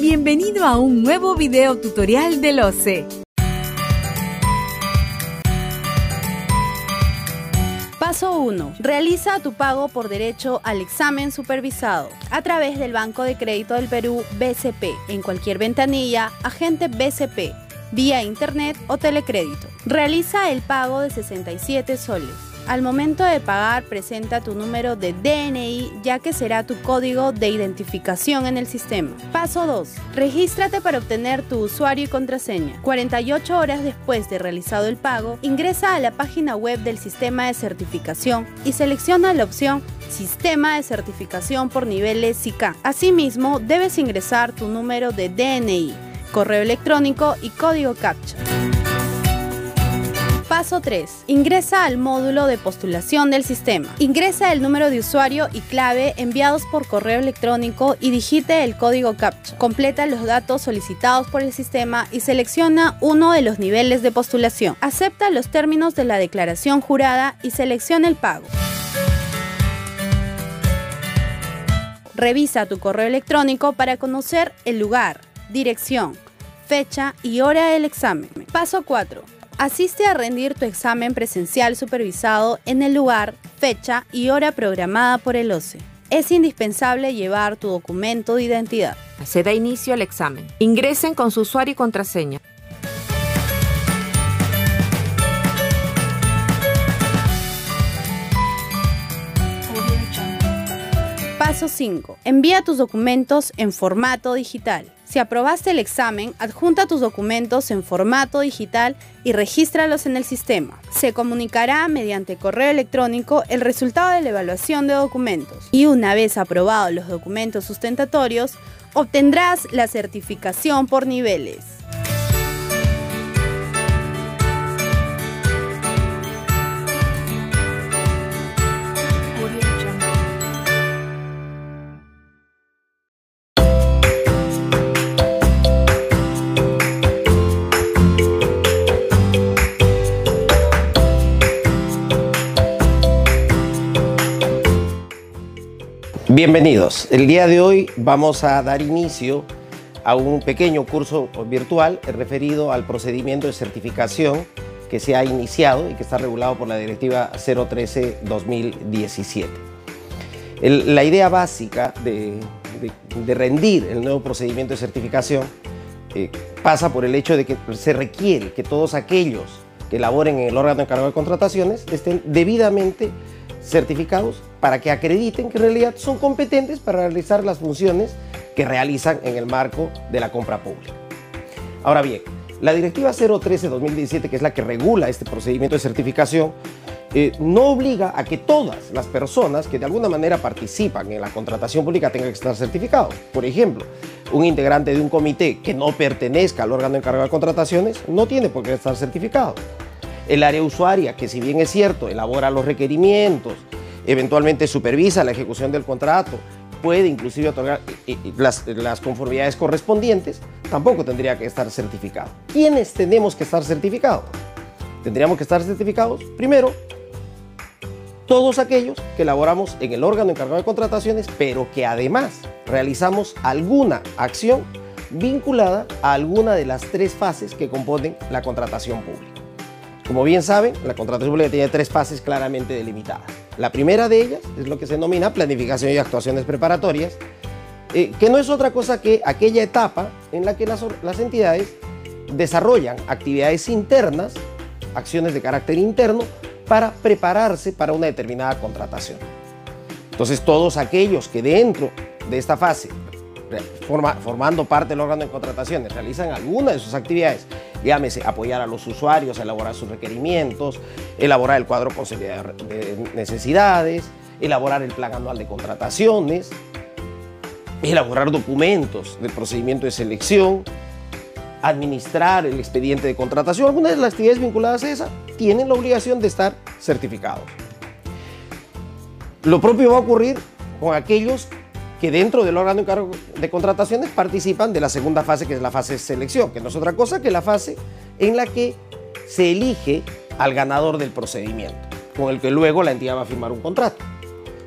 Bienvenido a un nuevo video tutorial del OCE. Paso 1. Realiza tu pago por derecho al examen supervisado a través del Banco de Crédito del Perú BCP en cualquier ventanilla, agente BCP, vía internet o telecrédito. Realiza el pago de 67 soles. Al momento de pagar, presenta tu número de DNI ya que será tu código de identificación en el sistema. Paso 2. Regístrate para obtener tu usuario y contraseña. 48 horas después de realizado el pago, ingresa a la página web del sistema de certificación y selecciona la opción Sistema de certificación por niveles SICA. Asimismo, debes ingresar tu número de DNI, correo electrónico y código CAPTCHA. Paso 3. Ingresa al módulo de postulación del sistema. Ingresa el número de usuario y clave enviados por correo electrónico y digite el código CAPTCHA. Completa los datos solicitados por el sistema y selecciona uno de los niveles de postulación. Acepta los términos de la declaración jurada y selecciona el pago. Revisa tu correo electrónico para conocer el lugar, dirección, fecha y hora del examen. Paso 4. Asiste a rendir tu examen presencial supervisado en el lugar, fecha y hora programada por el OCE. Es indispensable llevar tu documento de identidad. Se da inicio al examen. Ingresen con su usuario y contraseña. Paso 5. Envía tus documentos en formato digital. Si aprobaste el examen, adjunta tus documentos en formato digital y regístralos en el sistema. Se comunicará mediante correo electrónico el resultado de la evaluación de documentos. Y una vez aprobados los documentos sustentatorios, obtendrás la certificación por niveles. Bienvenidos. El día de hoy vamos a dar inicio a un pequeño curso virtual referido al procedimiento de certificación que se ha iniciado y que está regulado por la Directiva 013-2017. La idea básica de, de, rendir el nuevo procedimiento de certificación eh, pasa por el hecho de que se requiere que todos aquellos que elaboren en el órgano encargado de contrataciones estén debidamente certificados para que acrediten que en realidad son competentes para realizar las funciones que realizan en el marco de la compra pública. Ahora bien, la Directiva 013-2017, que es la que regula este procedimiento de certificación, eh, no obliga a que todas las personas que de alguna manera participan en la contratación pública tengan que estar certificados. Por ejemplo, un integrante de un comité que no pertenezca al órgano encargado de contrataciones no tiene por qué estar certificado. El área usuaria, que si bien es cierto, elabora los requerimientos, eventualmente supervisa la ejecución del contrato, puede inclusive otorgar las, las, conformidades correspondientes, tampoco tendría que estar certificado. ¿Quiénes tenemos que estar certificados? Tendríamos que estar certificados, primero, todos aquellos que elaboramos en el órgano encargado de contrataciones, pero que además realizamos alguna acción vinculada a alguna de las tres fases que componen la contratación pública. Como bien saben, la contratación pública tiene tres fases claramente delimitadas. La primera de ellas es lo que se denomina planificación y actuaciones preparatorias, eh, que no es otra cosa que aquella etapa en la que las, entidades desarrollan actividades internas, acciones de carácter interno, para prepararse para una determinada contratación. Entonces, todos aquellos que dentro de esta fase formando parte del órgano de contrataciones, realizan alguna de sus actividades, llámese apoyar a los usuarios, elaborar sus requerimientos, elaborar el cuadro de necesidades, elaborar el plan anual de contrataciones, elaborar documentos del procedimiento de selección, administrar el expediente de contratación, algunas de las actividades vinculadas a esa tienen la obligación de estar certificados. Lo propio va a ocurrir con aquellos que dentro del órgano encargo de contrataciones participan de la segunda fase, que es la fase de selección, que no es otra cosa que la fase en la que se elige al ganador del procedimiento, con el que luego la entidad va a firmar un contrato.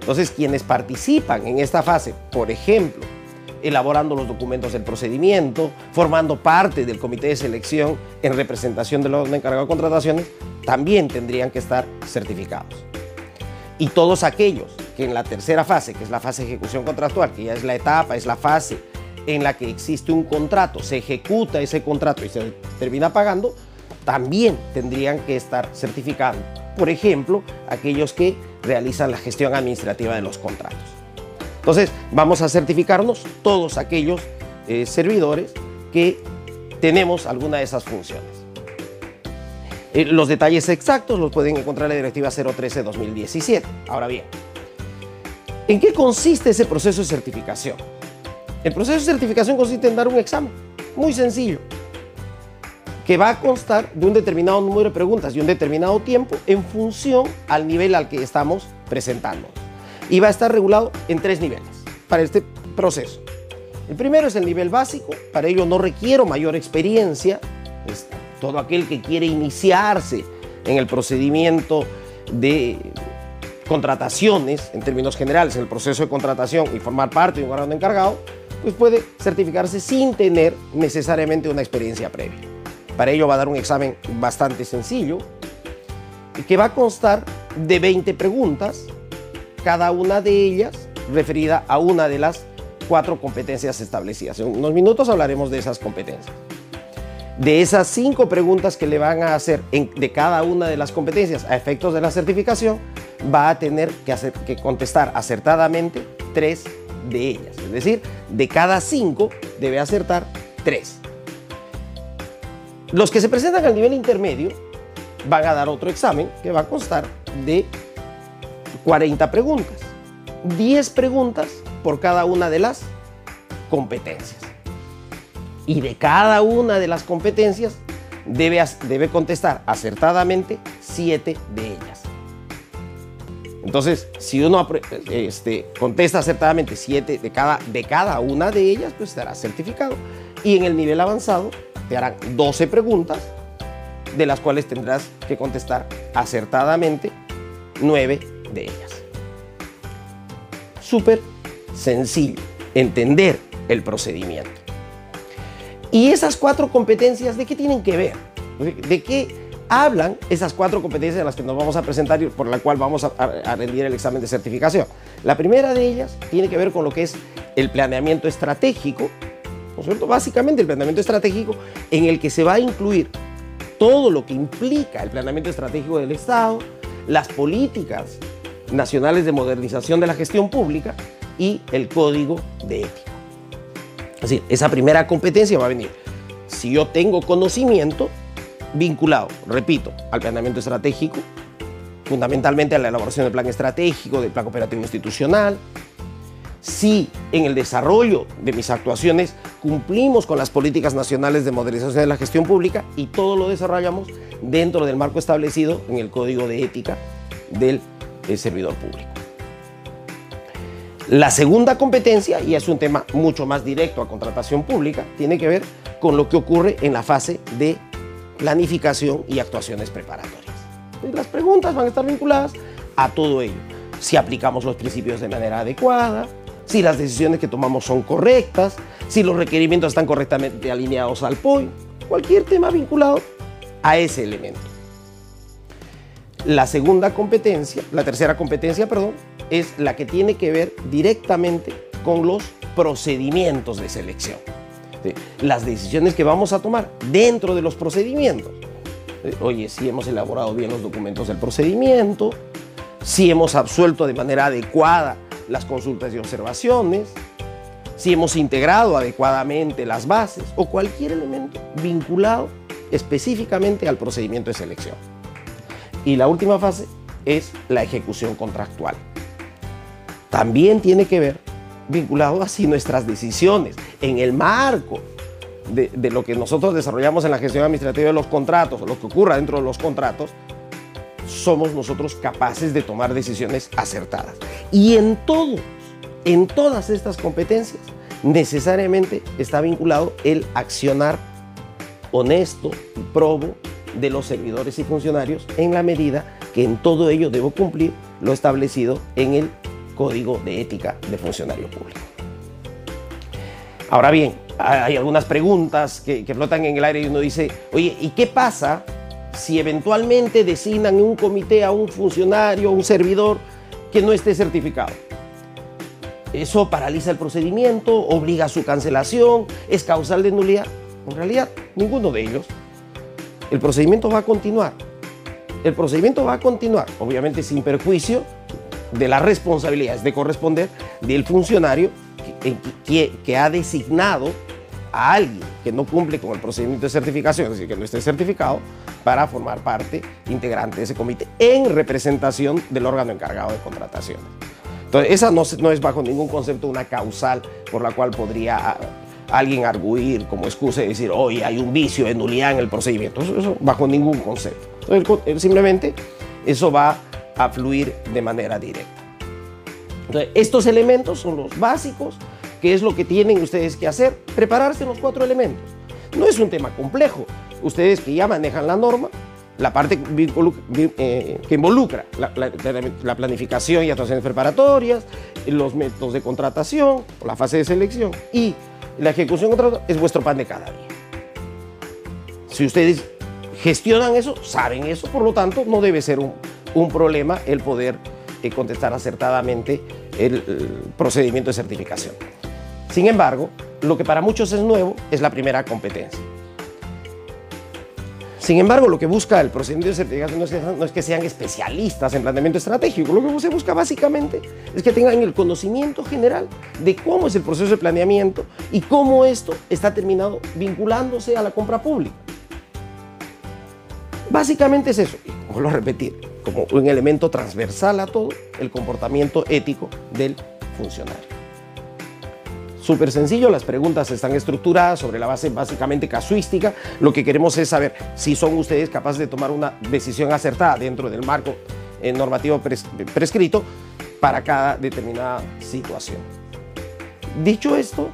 Entonces, quienes participan en esta fase, por ejemplo, elaborando los documentos del procedimiento, formando parte del comité de selección en representación de los encargados de contrataciones, también tendrían que estar certificados. Y todos aquellos que en la tercera fase, que es la fase de ejecución contractual, que ya es la etapa, es la fase en la que existe un contrato, se ejecuta ese contrato y se termina pagando, también tendrían que estar certificados. Por ejemplo, aquellos que realizan la gestión administrativa de los contratos. Entonces, vamos a certificarnos todos aquellos eh, servidores que tenemos alguna de esas funciones. Eh, los detalles exactos los pueden encontrar en la Directiva 013-2017. Ahora bien, ¿en qué consiste ese proceso de certificación? El proceso de certificación consiste en dar un examen, muy sencillo, que va a constar de un determinado número de preguntas y un determinado tiempo en función al nivel al que estamos presentando. Y va a estar regulado en tres niveles para este proceso. El primero es el nivel básico, para ello no requiero mayor experiencia, todo aquel que quiere iniciarse en el procedimiento de contrataciones, en términos generales, en el proceso de contratación y formar parte de un órgano encargado, pues puede certificarse sin tener necesariamente una experiencia previa. Para ello va a dar un examen bastante sencillo, que va a constar de 20 preguntas, cada una de ellas referida a una de las cuatro competencias establecidas. En unos minutos hablaremos de esas competencias. De esas cinco preguntas que le van a hacer de cada una de las competencias a efectos de la certificación, va a tener que, hacer, que contestar acertadamente tres de ellas. Es decir, de cada cinco debe acertar tres. Los que se presentan al nivel intermedio van a dar otro examen que va a constar de 40 preguntas. 10 preguntas por cada una de las competencias. Y de cada una de las competencias debe, debe contestar acertadamente 7 de ellas. Entonces, si uno este, contesta acertadamente 7 de cada, de cada una de ellas, pues estará certificado. Y en el nivel avanzado te harán 12 preguntas, de las cuales tendrás que contestar acertadamente 9 de ellas. Súper sencillo, entender el procedimiento. ¿Y esas cuatro competencias de qué tienen que ver? ¿De qué hablan esas cuatro competencias de las que nos vamos a presentar y por la cual vamos a, rendir el examen de certificación. La primera de ellas tiene que ver con lo que es el planeamiento estratégico, ¿no es cierto? Básicamente el planeamiento estratégico en el que se va a incluir todo lo que implica el planeamiento estratégico del Estado, las políticas nacionales de modernización de la gestión pública y el código de ética. Es decir, esa primera competencia va a venir. Si yo tengo conocimiento vinculado, repito, al planeamiento estratégico, fundamentalmente a la elaboración del plan estratégico, del plan operativo institucional. Si en el desarrollo de mis actuaciones cumplimos con las políticas nacionales de modernización de la gestión pública y todo lo desarrollamos dentro del marco establecido en el Código de Ética del servidor público. La segunda competencia, y es un tema mucho más directo a contratación pública, tiene que ver con lo que ocurre en la fase de planificación y actuaciones preparatorias. Las preguntas van a estar vinculadas a todo ello. Si aplicamos los principios de manera adecuada, si las decisiones que tomamos son correctas, si los requerimientos están correctamente alineados al POI, cualquier tema vinculado a ese elemento. La segunda competencia, la tercera competencia, perdón, es la que tiene que ver directamente con los procedimientos de selección las decisiones que vamos a tomar dentro de los procedimientos. Eh, oye, si hemos elaborado bien los documentos del procedimiento, si hemos absuelto de manera adecuada las consultas y observaciones, si hemos integrado adecuadamente las bases o cualquier elemento vinculado específicamente al procedimiento de selección. Y la última fase es la ejecución contractual. También tiene que ver vinculado así nuestras decisiones en el marco de, lo que nosotros desarrollamos en la gestión administrativa de los contratos, lo que ocurra dentro de los contratos, somos nosotros capaces de tomar decisiones acertadas. Y en todos, en todas estas competencias, necesariamente está vinculado el accionar honesto y probo de los servidores y funcionarios en la medida que en todo ello debo cumplir lo establecido en el Código de Ética de Funcionario Público. Ahora bien, hay algunas preguntas que, que flotan en el aire y uno dice, oye, ¿y qué pasa si eventualmente designan un comité a un funcionario, a un servidor que no esté certificado? Eso paraliza el procedimiento, obliga a su cancelación, es causal de nulidad. En realidad, ninguno de ellos. El procedimiento va a continuar. El procedimiento va a continuar, obviamente sin perjuicio de las responsabilidades de corresponder del funcionario que, que, ha designado a alguien que no cumple con el procedimiento de certificación, es decir, que no esté certificado, para formar parte integrante de ese comité en representación del órgano encargado de contrataciones. Entonces, esa no, es bajo ningún concepto una causal por la cual podría alguien arguir como excusa y decir, hoy hay un vicio de nulidad en el procedimiento. Eso, bajo ningún concepto. Simplemente eso va a fluir de manera directa. Entonces, estos elementos son los básicos, que es lo que tienen ustedes que hacer, prepararse los cuatro elementos. No es un tema complejo. Ustedes que ya manejan la norma, la parte eh, que involucra la, planificación y actuaciones preparatorias, los métodos de contratación, la fase de selección y la ejecución contrato es vuestro pan de cada día. Si ustedes gestionan eso, saben eso, por lo tanto no debe ser un, problema el poder eh, contestar acertadamente el procedimiento de certificación. Sin embargo, lo que para muchos es nuevo es la primera competencia. Sin embargo, lo que busca el procedimiento de certificación no es, que, sean especialistas en planeamiento estratégico, lo que se busca básicamente es que tengan el conocimiento general de cómo es el proceso de planeamiento y cómo esto está terminado vinculándose a la compra pública. Básicamente es eso, vuelvo a repetir, como un elemento transversal a todo, el comportamiento ético del funcionario. Súper sencillo, las preguntas están estructuradas sobre la base básicamente casuística. Lo que queremos es saber si son ustedes capaces de tomar una decisión acertada dentro del marco eh, normativo prescrito para cada determinada situación. Dicho esto,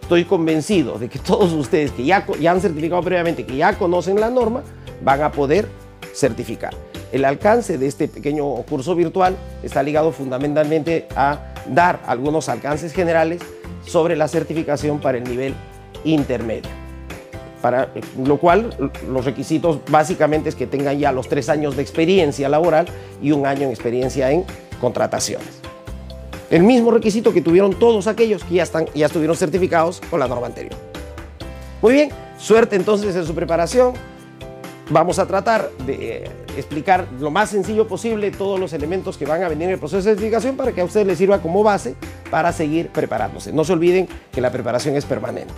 estoy convencido de que todos ustedes que ya, ya han certificado previamente, que ya conocen la norma, van a poder certificar. El alcance de este pequeño curso virtual está ligado fundamentalmente a dar algunos alcances generales sobre la certificación para el nivel intermedio. Para lo cual, los requisitos básicamente es que tengan ya los tres años de experiencia laboral y un año en experiencia en contrataciones. El mismo requisito que tuvieron todos aquellos que ya, están, ya estuvieron certificados con la norma anterior. Muy bien, suerte entonces en su preparación. Vamos a tratar de eh, explicar lo más sencillo posible todos los elementos que van a venir en el proceso de certificación para que a ustedes les sirva como base para seguir preparándose. No se olviden que la preparación es permanente.